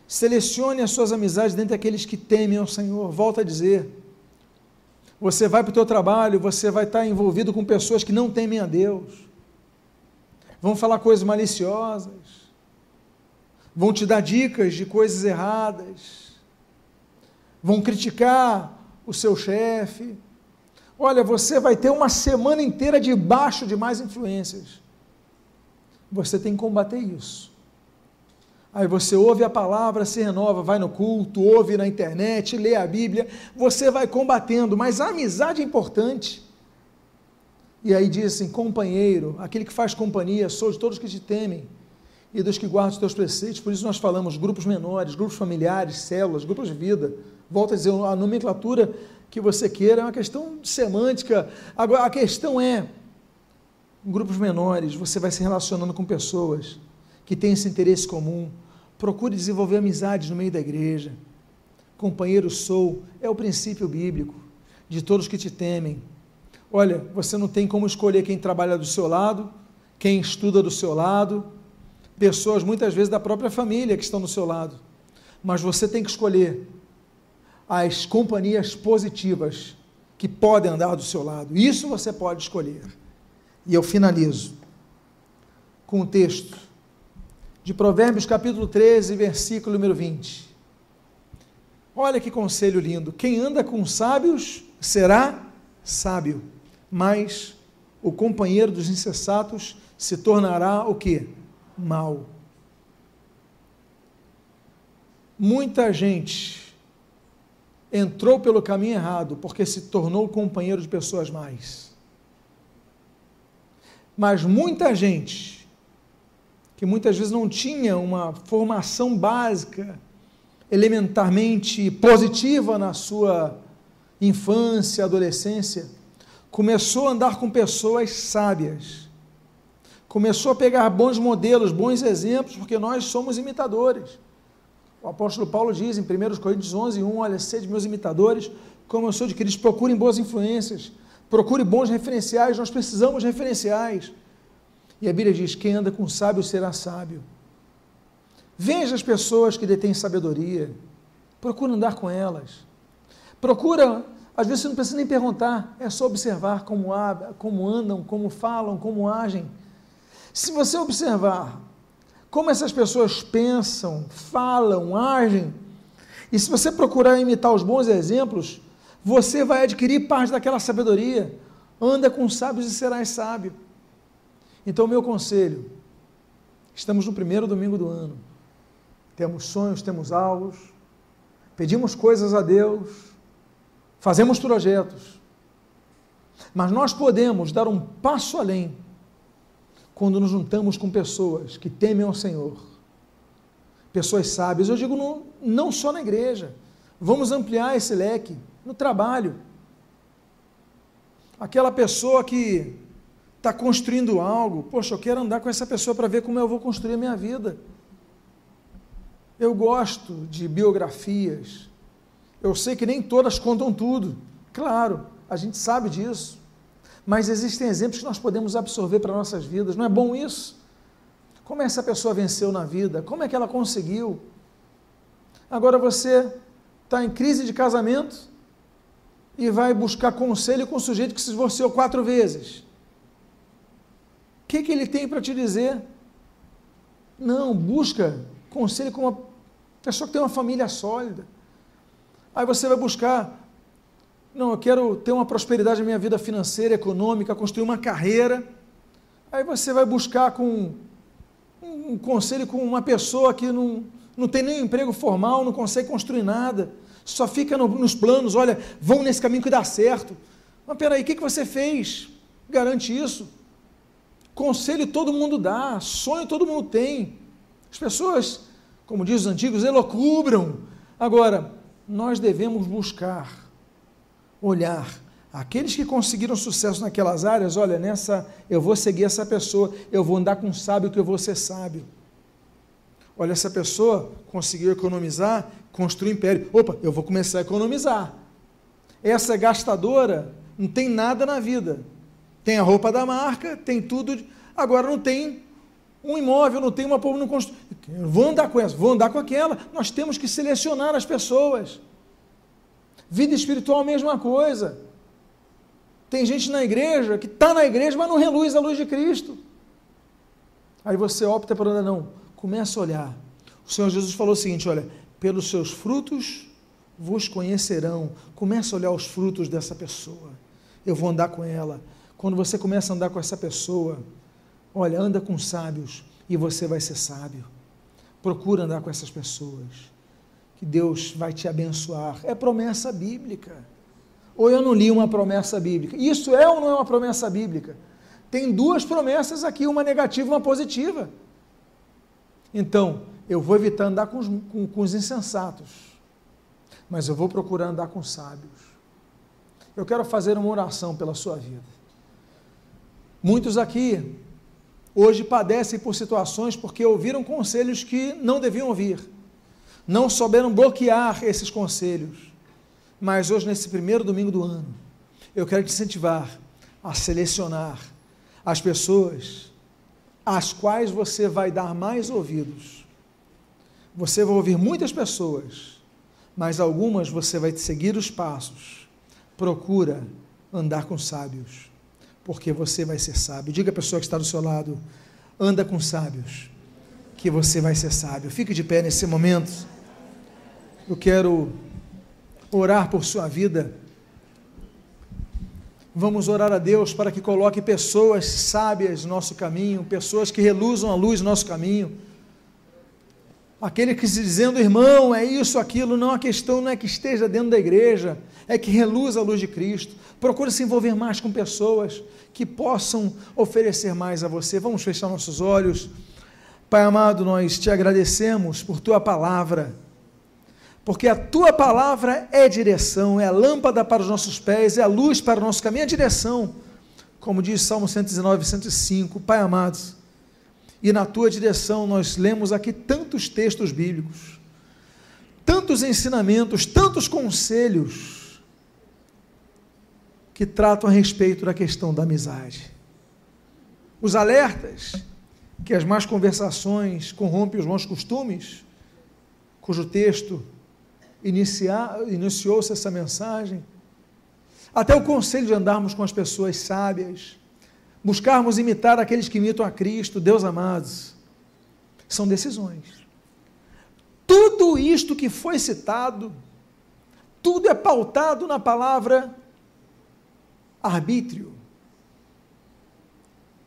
Selecione as suas amizades dentre aqueles que temem ao Senhor. Volto a dizer. Você vai para o teu trabalho, você vai estar envolvido com pessoas que não temem a Deus. Vão falar coisas maliciosas. Vão te dar dicas de coisas erradas. Vão criticar o seu chefe Olha, você vai ter uma semana inteira debaixo de mais influências. Você tem que combater isso. Aí você ouve a palavra, se renova, vai no culto, ouve na internet, lê a Bíblia, você vai combatendo, mas a amizade é importante. E aí diz assim: companheiro, aquele que faz companhia, sou de todos que te temem e dos que guardam os teus preceitos. Por isso nós falamos grupos menores, grupos familiares, células, grupos de vida. Volto a dizer, a nomenclatura que você queira, é uma questão semântica. Agora, a questão é, em grupos menores, você vai se relacionando com pessoas que têm esse interesse comum. Procure desenvolver amizades no meio da igreja. Companheiro sou, é o princípio bíblico. de todos que te temem. Olha, você não tem como escolher quem trabalha do seu lado, quem estuda do seu lado, pessoas muitas vezes da própria família que estão do seu lado. Mas você tem que escolher as companhias positivas que podem andar do seu lado. Isso você pode escolher. E eu finalizo com o texto de Provérbios capítulo 13, versículo número 20. Olha que conselho lindo. Quem anda com sábios será sábio, mas o companheiro dos insensatos se tornará o que? Mal. Muita gente entrou pelo caminho errado porque se tornou companheiro de pessoas mais. Mas muita gente que muitas vezes não tinha uma formação básica elementarmente positiva na sua infância, adolescência, começou a andar com pessoas sábias. Começou a pegar bons modelos, bons exemplos, porque nós somos imitadores. O apóstolo Paulo diz em 1 Coríntios 11, 1, olha, sede meus imitadores, como eu sou de Cristo, procurem boas influências, procure bons referenciais, nós precisamos de referenciais. E a Bíblia diz, quem anda com sábio será sábio. Veja as pessoas que detêm sabedoria, procura andar com elas. Procura, às vezes você não precisa nem perguntar, é só observar como, como andam, como falam, como agem. Se você observar como essas pessoas pensam, falam, agem, e se você procurar imitar os bons exemplos, você vai adquirir parte daquela sabedoria. Anda com sábios e serás sábio. Então, meu conselho: estamos no primeiro domingo do ano. Temos sonhos, temos alvos, pedimos coisas a Deus, fazemos projetos, mas nós podemos dar um passo além quando nos juntamos com pessoas que temem ao Senhor, pessoas sábias. Eu digo não, não só na igreja, vamos ampliar esse leque no trabalho. Aquela pessoa que está construindo algo, poxa, eu quero andar com essa pessoa para ver como eu vou construir a minha vida. Eu gosto de biografias. Eu sei que nem todas contam tudo. Claro, a gente sabe disso. Mas existem exemplos que nós podemos absorver para nossas vidas. Não é bom isso? Como essa pessoa venceu na vida? Como é que ela conseguiu? Agora você está em crise de casamento e vai buscar conselho com um sujeito que se divorciou quatro vezes. O que, que ele tem para te dizer? Não, busca conselho com uma pessoa que tem uma família sólida. Aí você vai buscar, não, eu quero ter uma prosperidade na minha vida financeira, econômica, construir uma carreira. Aí você vai buscar com um, conselho com uma pessoa que não, não tem nem emprego formal, não consegue construir nada, só fica no, nos planos, olha, vão nesse caminho que dá certo. Mas peraí, o que, que você fez? Garante isso? Conselho todo mundo dá, sonho todo mundo tem. As pessoas, como diz os antigos, elocubram. Agora, nós devemos buscar, olhar aqueles que conseguiram sucesso naquelas áreas, olha, nessa eu vou seguir essa pessoa, eu vou andar com um sábio que eu vou ser sábio. Olha, essa pessoa conseguiu economizar, construir um império. Opa, eu vou começar a economizar. Essa é gastadora não tem nada na vida. Tem a roupa da marca, tem tudo, agora não tem um imóvel, não tem uma povo não constru... Vou andar com essa, vou andar com aquela. Nós temos que selecionar as pessoas. Vida espiritual, mesma coisa. Tem gente na igreja que está na igreja, mas não reluz a luz de Cristo. Aí você opta por não. Começa a olhar. O Senhor Jesus falou o seguinte: olha, pelos seus frutos vos conhecerão. Começa a olhar os frutos dessa pessoa. Eu vou andar com ela. Quando você começa a andar com essa pessoa, Olha, anda com sábios e você vai ser sábio. Procura andar com essas pessoas. Que Deus vai te abençoar. É promessa bíblica. Ou eu não li uma promessa bíblica. Isso é ou não é uma promessa bíblica? Tem duas promessas aqui, uma negativa e uma positiva. Então, eu vou evitar andar com os, com, com os insensatos, mas eu vou procurar andar com sábios. Eu quero fazer uma oração pela sua vida. Muitos aqui hoje padecem por situações porque ouviram conselhos que não deviam ouvir, não souberam bloquear esses conselhos. Mas hoje, nesse primeiro domingo do ano, eu quero te incentivar a selecionar as pessoas às quais você vai dar mais ouvidos. Você vai ouvir muitas pessoas, mas algumas você vai seguir os passos. Procura andar com sábios, porque você vai ser sábio. Diga a pessoa que está do seu lado: anda com sábios, que você vai ser sábio. Fique de pé nesse momento. Eu quero orar por sua vida. Vamos orar a Deus para que coloque pessoas sábias no nosso caminho, pessoas que reluzam a luz no nosso caminho. Aquele que se dizendo, irmão, é isso, aquilo, não, a questão não é que esteja dentro da igreja, é que reluza a luz de Cristo. Procure se envolver mais com pessoas que possam oferecer mais a você. Vamos fechar nossos olhos. Pai amado, nós te agradecemos por tua palavra porque a tua palavra é direção, é a lâmpada para os nossos pés, é a luz para o nosso caminho, é direção. Como diz Salmo 119, 105, Pai amado, e na tua direção nós lemos aqui tantos textos bíblicos, tantos ensinamentos, tantos conselhos que tratam a respeito da questão da amizade. Os alertas que as más conversações corrompem os bons costumes, cujo texto iniciou-se essa mensagem, até o conselho de andarmos com as pessoas sábias, buscarmos imitar aqueles que imitam a Cristo, Deus amados, são decisões. Tudo isto que foi citado, tudo é pautado na palavra arbítrio.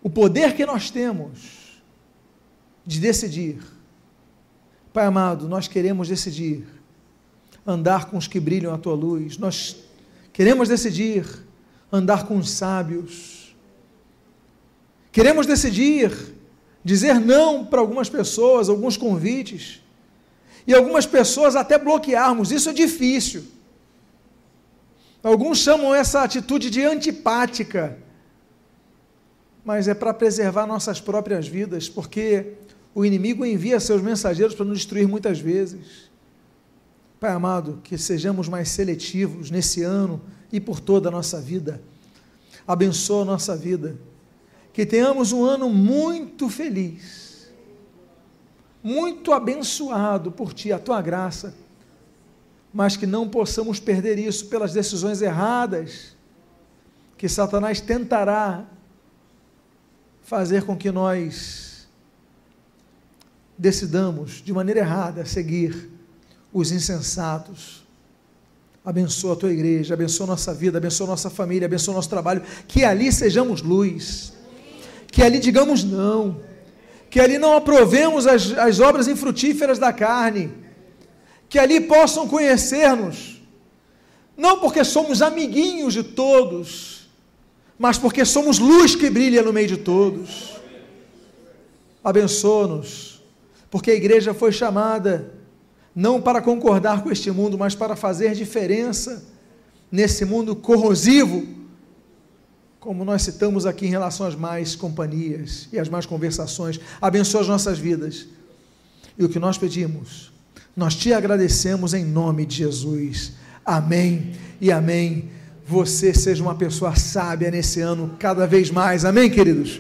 O poder que nós temos de decidir. Pai amado, nós queremos decidir andar com os que brilham a tua luz. Nós queremos decidir andar com os sábios. Queremos decidir dizer não para algumas pessoas, alguns convites. E algumas pessoas até bloquearmos. Isso é difícil. Alguns chamam essa atitude de antipática. Mas é para preservar nossas próprias vidas, porque o inimigo envia seus mensageiros para nos destruir muitas vezes. Pai amado, que sejamos mais seletivos nesse ano e por toda a nossa vida. Abençoa a nossa vida. Que tenhamos um ano muito feliz, muito abençoado por Ti, a Tua graça, mas que não possamos perder isso pelas decisões erradas que Satanás tentará fazer com que nós decidamos de maneira errada seguir os insensatos. Abençoa a tua igreja, abençoa nossa vida, abençoa nossa família, abençoa nosso trabalho. Que ali sejamos luz, que ali digamos não, que ali não aprovemos as, as obras infrutíferas da carne, que ali possam conhecer-nos, não porque somos amiguinhos de todos, mas porque somos luz que brilha no meio de todos. Abençoa-nos, porque a igreja foi chamada não para concordar com este mundo, mas para fazer diferença nesse mundo corrosivo, como nós citamos aqui em relação às mais companhias e às mais conversações. Abençoa as nossas vidas. E o que nós pedimos, nós te agradecemos em nome de Jesus. Amém e amém. Você seja uma pessoa sábia nesse ano, cada vez mais. Amém, queridos?